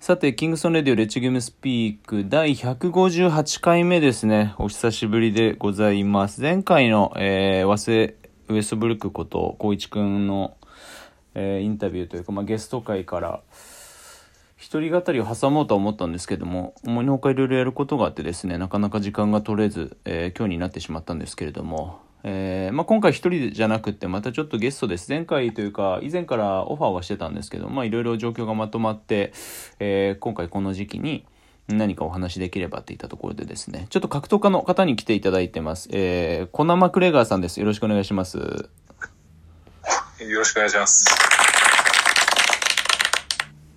さて、キングソンレディオレッチゲームスピーク第158回目ですね。お久しぶりでございます。前回の、えー、和製ウエストブルックこと、光一くんの、えーインタビューというか、まあ、ゲスト会から、一人語りを挟もうとは思ったんですけども、思いのほかいろいろやることがあってですね、なかなか時間が取れず、えー今日になってしまったんですけれども、えーまあ、今回一人じゃなくって、またちょっとゲストです。前回というか、以前からオファーはしてたんですけど、まあ、いろいろ状況がまとまって、えー今回この時期に何かお話しできればっていったところでですね、ちょっと格闘家の方に来ていただいてます。えー、コナ・マクレガーさんです。よろしくお願いします。よろしくお願いします。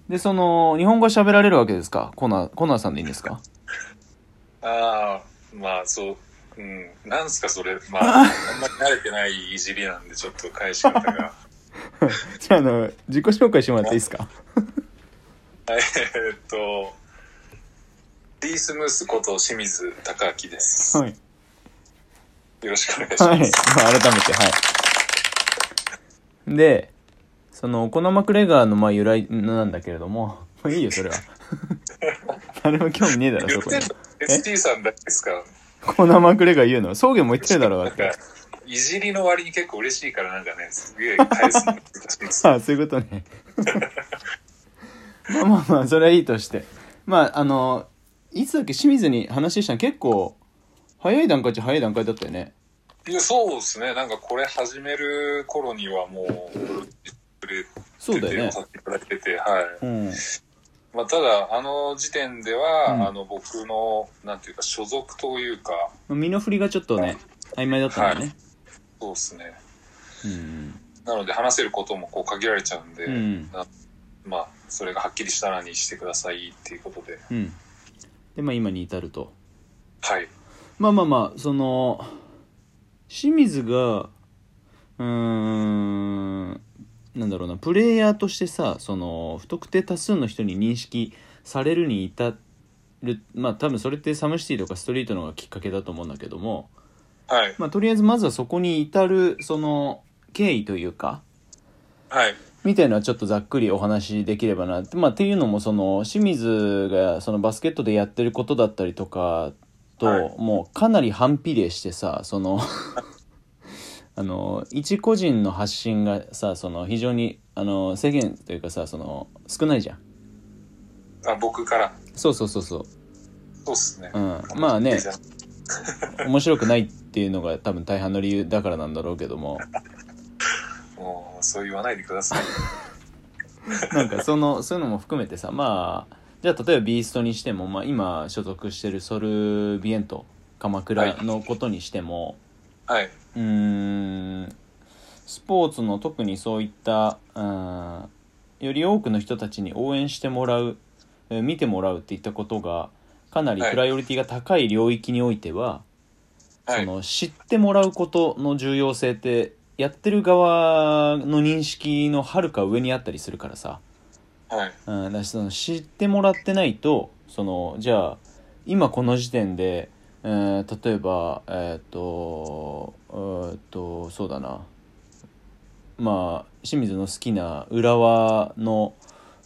で、その、日本語喋られるわけですか？コナ、コナーさんでいいんですか？ああ、まあそう、うん、なんすかそれ、まあ、あんまり慣れてないいじりなんで、ちょっと返し方が。じゃあ、あの、自己紹介してもらっていいですか？えーっと、リースムースこと清水隆明です。はい。よろしくお願いします。はい。まあ、改めて、はい。で、その、コナ・マクレガーの、まあ、由来なんだけれども、まあ、いいよ、それは。誰も興味ねえだろ、そこに ST さんだけですか？コナ・マクレガー言うの？草原も言ってるだろう、だってなんか。、いじりの割に結構嬉しいからなんかね、すげえ返すの難しいです。あ あ、そういうことね。まあまあまあ、それはいいとして。まあ、あの、いつだっけ、清水に話したの結構、早い段階っちゃ早い段階だったよね。いや、そうですね。なんかこれ始める頃にはもう、そうだよねてて、させていただいてて、はい。うん。まあ、ただ、あの時点では、うんあの、僕の、なんていうか、所属というか、身の振りがちょっとね、曖昧だったんだよね。そうですね。うん。なので、話せることもこう限られちゃうんで、うんなまあ、それがはっきりしたらにしてくださいっていうことで、うん。で、まあ今に至ると。はい。まあまあまあ、その、清水が、うーん、なんだろうな、プレイヤーとしてさ、その、不特定多数の人に認識されるに至る、まあ多分それってサムシティとかストリートのがきっかけだと思うんだけども、はい。まあとりあえずまずはそこに至る、その、経緯というか、はい。みたいなのはちょっとざっくりお話しできればなって。まあ、っていうのも、その、清水がそのバスケットでやってることだったりとかと、はいもうかなり反比例してさ、その、あの、一個人の発信がさ、その、非常に、あの、制限というかさ、その、少ないじゃん。あ僕から、そうそうそうそう。そうっすね。うん。まあね、面白くないっていうのが多分大半の理由だからなんだろうけども。もう、そう言わないでください。なんかそのそういうのも含めてさまあじゃあ例えばビーストにしても、まあ、今所属してるソルビエント鎌倉のことにしても、はい。うーんスポーツの特にそういったうんより多くの人たちに応援してもらうえー見てもらうっていったことがかなりはいプライオリティが高い領域においては、はい。その知ってもらうことの重要性ってやってる側の認識のはるか上にあったりするからさ、はい。うん、だその知ってもらってないとそのじゃあ今この時点で、えー例えばえっ、とえーっとそうだなまあ清水の好きな浦和の、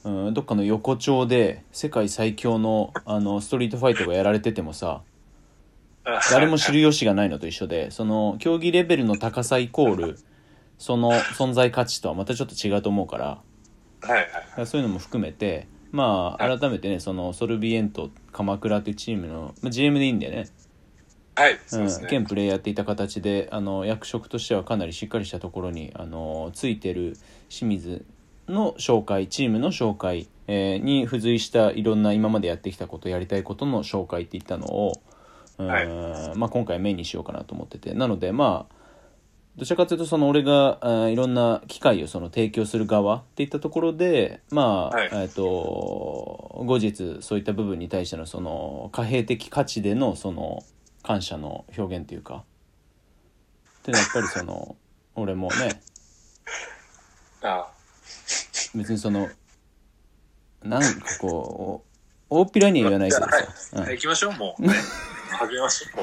うん、どっかの横丁で世界最強のあのストリートファイトがやられててもさ誰も知る由がないのと一緒でその競技レベルの高さイコールその存在価値とはまたちょっと違うと思うから。はい。はい。だからそういうのも含めてまあはい改めてねそのソルビエント鎌倉というチームの、まあ、GM でいいんだよねはい。そうん、ね。兼プレイやっていた形であの役職としてはかなりしっかりしたところにあのついてる清水の紹介チームの紹介、えーに付随したいろんな今までやってきたことやりたいことの紹介っていったのを、うんはいまあ、今回メインにしようかなと思っててなのでまあどちらかというとその俺がいろんな機会をその提供する側っていったところでまあ、はいえっと後日そういった部分に対してのその貨幣的価値でのその感謝の表現というかっていうのはやっぱりその 俺もねあ別にそのなんかこう大っぴらには言わないけどさ、はい。はい行きましょう、もう。ね始めましょ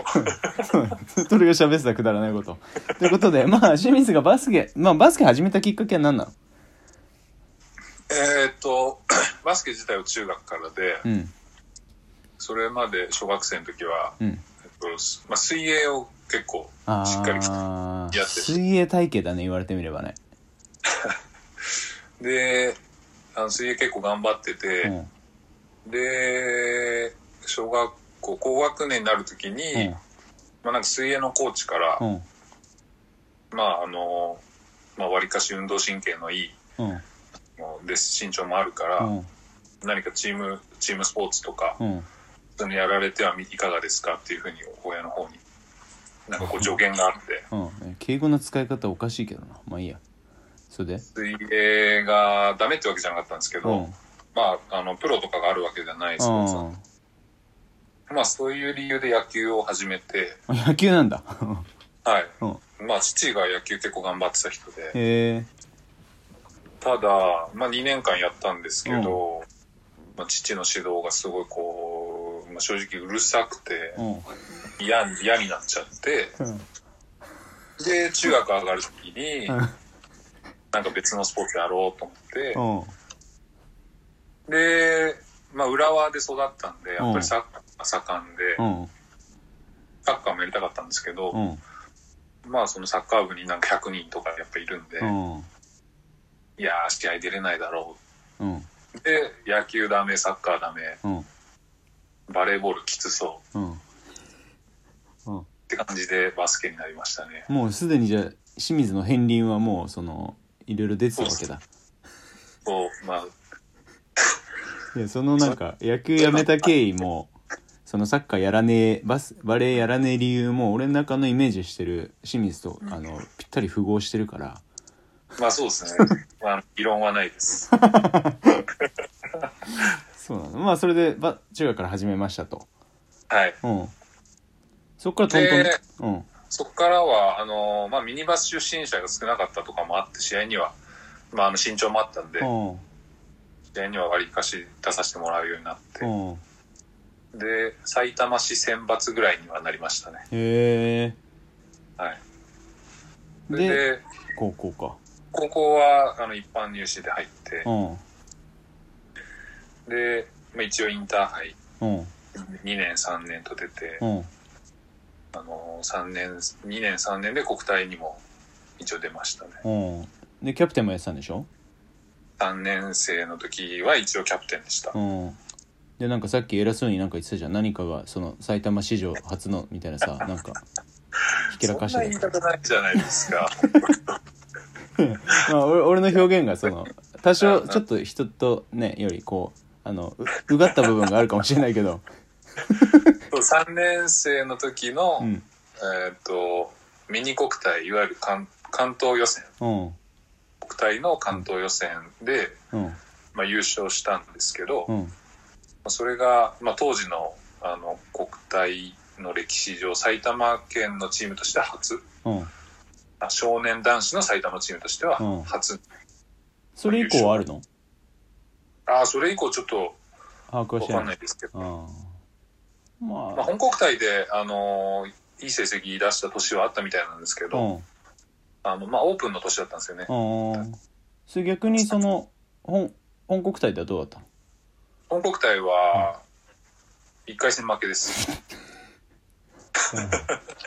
う。もうずっと俺が喋ってたくだらないこと。ということで、まあ、清水がバスケ、まあ、バスケ始めたきっかけは何なの？えーっと、バスケ自体は中学からで、うんそれまで小学生の時は、うんまあ、水泳を結構あしっかりあやってる水泳体型だね言われてみればね。であの水泳結構頑張ってて、うん。で小学校高学年になる時に、うん。まあ、なんか水泳のコーチから、うん。まああのまあわりかし運動神経のいいうん。で身長もあるから、うん。何かチームチームスポーツとか、うんそのやられてはいかがですかっていうふうに親の方になんかこう助言があって。うん。敬語の使い方おかしいけどな。まあいいや。それで？水泳がダメってわけじゃなかったんですけど、うん。まああのプロとかがあるわけじゃないスポーツなん。でまあそういう理由で野球を始めて。うん野球なんだ。はい。うん。まあ父が野球結構頑張ってた人で。へえ。ただ、まあ、2年間やったんですけど、まあ、父の指導がすごいこう、まあ、正直うるさくてうん。嫌に嫌になっちゃってうん。で中学上がる時にうん。なんか別のスポーツやろうと思ってうん。で、まあ、浦和で育ったんでやっぱりサッカーが盛んでうん。サッカーもやりたかったんですけど、うん。まあそのサッカー部になんか100人とかやっぱいるんで、うん。いやー試合出れないだろう。で野球ダメサッカーダメ。うんバレーボールきつそう。うん。うん。って感じでバスケになりましたね。もうすでにじゃあ清水の片鱗はもうそのいろいろ出てたわけだ。そう、まあ、いやそのなんか野球やめた経緯もそのサッカーやらねえバスバレーやらねえ理由も俺の中のイメージしてる清水とあのぴったり符合してるから。まあそうですね。まあ、異論はないです。そうなのまあそれでば中学から始めましたと。はい。うん。そっからトントン。でうん。そこからは、あの、まあミニバス出身者が少なかったとかもあって、試合には、まああの身長もあったんで、うん。試合には割りかし出させてもらうようになって、うん。で、埼玉市選抜ぐらいにはなりましたね。へはい。で高校か。高校は、あの、一般入試で入ってう、んで、まあ一応インターハイうん。2年3年と出て、うん。あの、3年、2年3年で国体にも一応出ましたね。うん。でキャプテンもやってたんでしょ？3年生の時は一応キャプテンでした。うん。でなんかさっき偉そうになんか言ってたじゃん。何かがその埼玉史上初のみたいなさ なんかひけらかしそんなて言い方ないじゃないですか。まあ俺俺の表現がその多少ちょっと人とねよりこうあのううがった部分があるかもしれないけど。3年生の時の、うん。えーっと、ミニ国体、いわゆる関関東予選、うん。国体の関東予選で、うん。まあ、優勝したんですけど、うん。それが、まあ、当時のあの国体の歴史上、埼玉県のチームとしては初、少年男子の埼玉チームとしてはうん。初。それ以降はあるの？ああ、それ以降ちょっと把握はわかんなないいですけど、ああままあ、本国体で、あのいい成績出した年はあったみたいなんですけど、うん。あのまあ、オープンの年だったんですよね。うんそれ逆にその本本国体ではどうだったの？本国体は、1回戦負けです。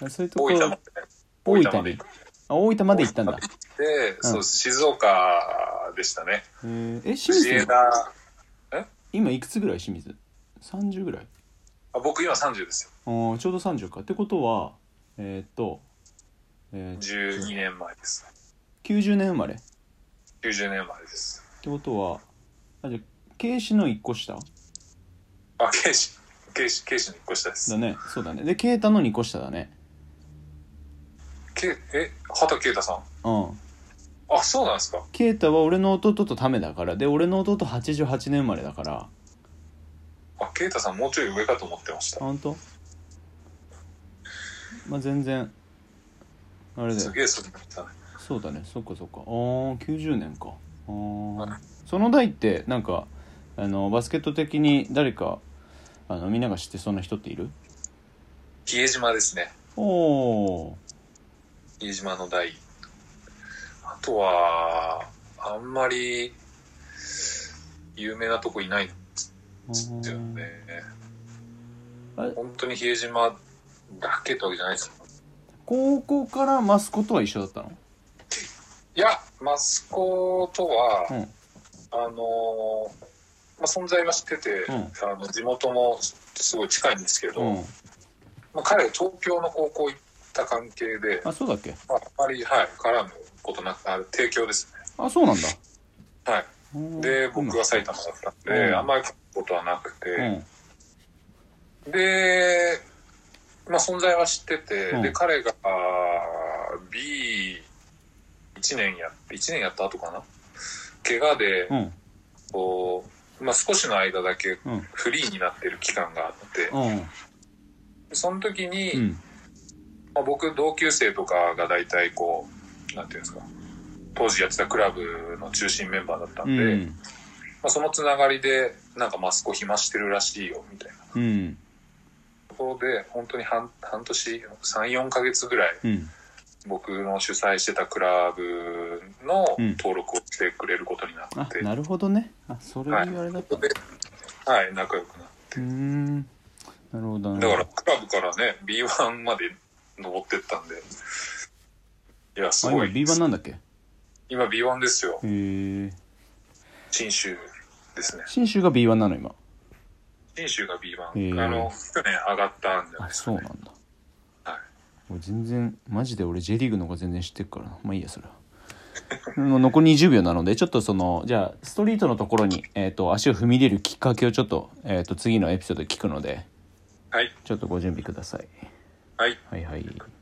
うん。そういうところ大分まで。大分にまで行っあ大分まで行ったんだ。て、そう静岡でしたね。えー、え清藤水枝、今いくつぐらい清水？30ぐらい？あ僕今30ですよ。あーちょうど30か。ってことはえーっと,、えーっと12年前です。90年生まれ？っ90年前です。てことはあじゃあ慶子の1個下？あ、ケイシ、ケイシ、ケイシの1個下です。だ。ね。そうだね。で啓太の2個下だねけえ、畑啓太さん？うん。あ、そうなんですか。啓太は俺の弟とためだから。で俺の弟88年生まれだから。あ、啓太さんもうちょい上かと思ってました。本当？まあ全然あれだよ。すげえそれ見たね。そうだね。そっかそっか。ああ90年か。あはい。あその代ってなんかあのバスケット的に誰かあのみんなが知ってそうな人っている？比江島ですね。おお比江島の代。あとは、あんまり、有名なとこいないんですよね。本当に比江島だけってわけじゃないですよ。高校からマスコとは一緒だったの？いや、マスコとは、うんあのーまあ、存在は知ってて、うんあの地元もすごい近いんですけど、うんまあ、彼が東京の高校行った関係で、あそうだっけ？まあ、あまり、はい、絡むことなく、あ提供ですね。あそうなんだ。はい。うんで、僕は埼玉だったんで、うん。あんまりことはなくて、うん。で、まあ、存在は知ってて、うん。で、彼が、あー B1 年やって、1年やった後かな？怪我で、うん。こう、まあ、少しの間だけうん。フリーになってる期間があって、うん。その時に、うんまあ、僕同級生とかが大体こう、なんていうんですか、当時やってたクラブの中心メンバーだったんで、うん。まあ、そのつながりで、なんかマスコ暇してるらしいよ、みたいな。うん。ところで、本当に半半年、3、4ヶ月ぐらい、うん。僕の主催してたクラブのうん。登録をしてくれることになあって、なるほどね。あそれで言われだった。んだで、はい、仲良くなって。うーん。なるほどね。だから、クラブからね、B1 まで登ってったんで、いや、すあ今ごい。B1 なんだっけ？へ今 B1 ですよ。え新州ですね。信州が B1 なの今？新州がへ B1。ーあの、去年上がったんじゃないあですか、ね。そうなんだはい。俺全然マジで俺 J リーグの方が全然知ってるからなまあいいやそれは もう残り20秒なのでちょっとそのじゃあストリートのところに、えー、と足を踏み入れるきっかけをちょっと,、えー、と次のエピソードで聞くのではい。ちょっとご準備くださいはい。はいはい